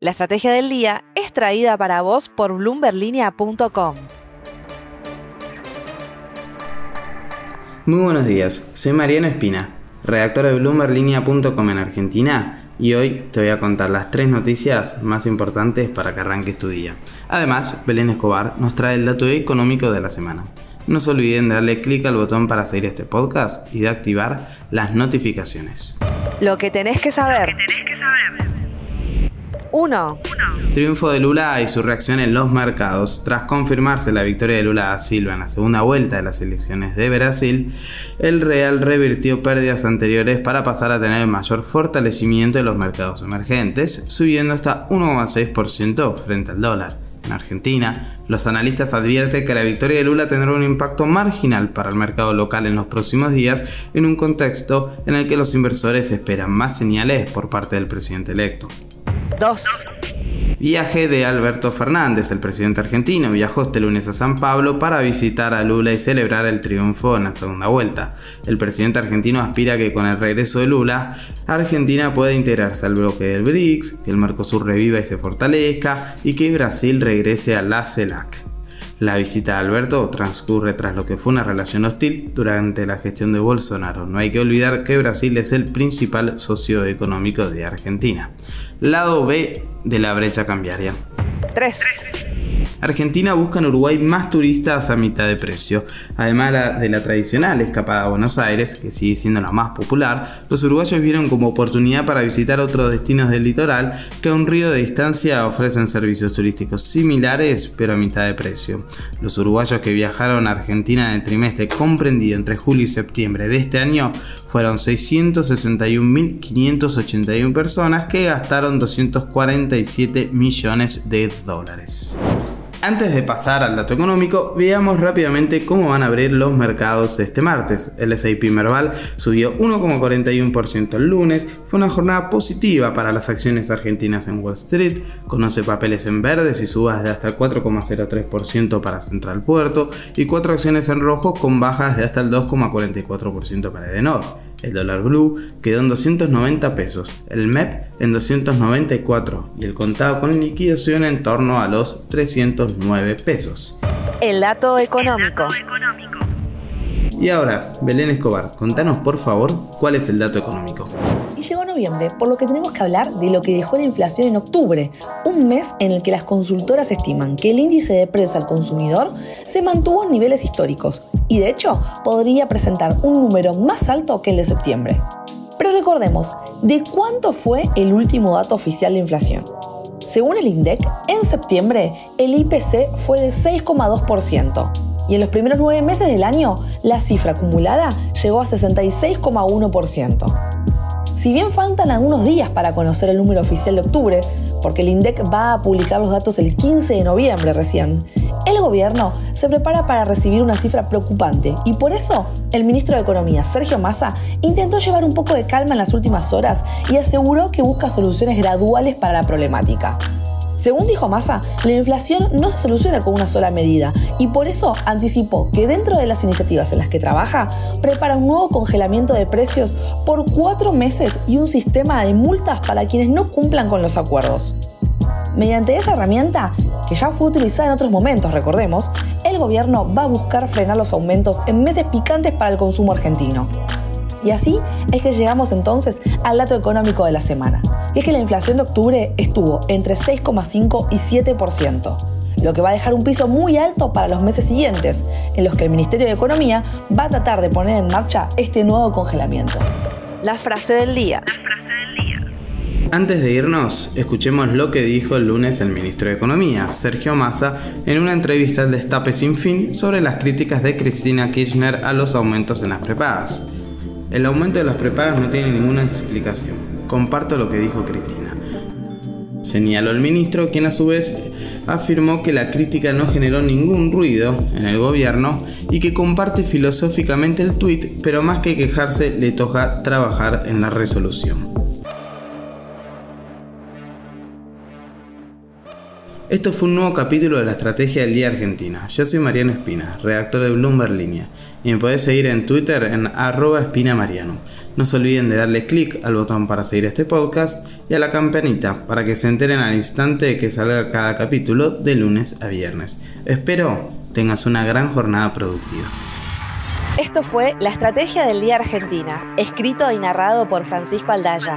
La estrategia del día es traída para vos por bloomberlinia.com. Muy buenos días, soy Mariano Espina, redactor de bloomberlinia.com en Argentina y hoy te voy a contar las tres noticias más importantes para que arranques tu día. Además, Belén Escobar nos trae el dato económico de la semana. No se olviden de darle clic al botón para seguir este podcast y de activar las notificaciones. Lo que tenés que saber. 1. Triunfo de Lula y su reacción en los mercados. Tras confirmarse la victoria de Lula da Silva en la segunda vuelta de las elecciones de Brasil, el Real revirtió pérdidas anteriores para pasar a tener el mayor fortalecimiento de los mercados emergentes, subiendo hasta 1,6% frente al dólar. En Argentina, los analistas advierten que la victoria de Lula tendrá un impacto marginal para el mercado local en los próximos días, en un contexto en el que los inversores esperan más señales por parte del presidente electo. 2. Viaje de Alberto Fernández, el presidente argentino, viajó este lunes a San Pablo para visitar a Lula y celebrar el triunfo en la segunda vuelta. El presidente argentino aspira que con el regreso de Lula, Argentina pueda integrarse al bloque del BRICS, que el Mercosur reviva y se fortalezca y que Brasil regrese a la CELAC. La visita de Alberto transcurre tras lo que fue una relación hostil durante la gestión de Bolsonaro. No hay que olvidar que Brasil es el principal socio económico de Argentina. Lado B de la brecha cambiaria. 3. Argentina busca en Uruguay más turistas a mitad de precio. Además de la tradicional escapada a Buenos Aires, que sigue siendo la más popular, los uruguayos vieron como oportunidad para visitar otros destinos del litoral que a un río de distancia ofrecen servicios turísticos similares pero a mitad de precio. Los uruguayos que viajaron a Argentina en el trimestre comprendido entre julio y septiembre de este año fueron 661.581 personas que gastaron 247 millones de dólares. Antes de pasar al dato económico, veamos rápidamente cómo van a abrir los mercados este martes. El S&P Merval subió 1,41% el lunes, fue una jornada positiva para las acciones argentinas en Wall Street, conoce papeles en verdes y subas de hasta 4,03% para Central Puerto y cuatro acciones en rojo con bajas de hasta el 2,44% para Edenor. El dólar blue quedó en 290 pesos, el MEP en 294 y el contado con liquidación en torno a los 309 pesos. El dato económico. Y ahora, Belén Escobar, contanos por favor cuál es el dato económico. Y llegó noviembre, por lo que tenemos que hablar de lo que dejó la inflación en octubre, un mes en el que las consultoras estiman que el índice de precios al consumidor se mantuvo en niveles históricos y de hecho podría presentar un número más alto que el de septiembre. Pero recordemos, ¿de cuánto fue el último dato oficial de inflación? Según el INDEC, en septiembre el IPC fue de 6,2% y en los primeros nueve meses del año la cifra acumulada llegó a 66,1%. Si bien faltan algunos días para conocer el número oficial de octubre, porque el INDEC va a publicar los datos el 15 de noviembre recién, el gobierno se prepara para recibir una cifra preocupante y por eso el ministro de Economía, Sergio Massa, intentó llevar un poco de calma en las últimas horas y aseguró que busca soluciones graduales para la problemática. Según dijo Massa, la inflación no se soluciona con una sola medida y por eso anticipó que dentro de las iniciativas en las que trabaja, prepara un nuevo congelamiento de precios por cuatro meses y un sistema de multas para quienes no cumplan con los acuerdos. Mediante esa herramienta, que ya fue utilizada en otros momentos, recordemos, el gobierno va a buscar frenar los aumentos en meses picantes para el consumo argentino. Y así es que llegamos entonces al dato económico de la semana, y es que la inflación de octubre estuvo entre 6,5 y 7%, lo que va a dejar un piso muy alto para los meses siguientes, en los que el Ministerio de Economía va a tratar de poner en marcha este nuevo congelamiento. La frase del día. Antes de irnos, escuchemos lo que dijo el lunes el ministro de Economía, Sergio Massa, en una entrevista al Destape Sin Fin sobre las críticas de Cristina Kirchner a los aumentos en las prepagas. El aumento de las prepagas no tiene ninguna explicación. Comparto lo que dijo Cristina. Señaló el ministro, quien a su vez afirmó que la crítica no generó ningún ruido en el gobierno y que comparte filosóficamente el tuit, pero más que quejarse le toca trabajar en la resolución. Esto fue un nuevo capítulo de la Estrategia del Día Argentina. Yo soy Mariano Espina, redactor de Bloomberg Línea, y me podés seguir en Twitter en arroba espinamariano. No se olviden de darle clic al botón para seguir este podcast y a la campanita para que se enteren al instante de que salga cada capítulo de lunes a viernes. Espero tengas una gran jornada productiva. Esto fue La Estrategia del Día Argentina, escrito y narrado por Francisco Aldaya.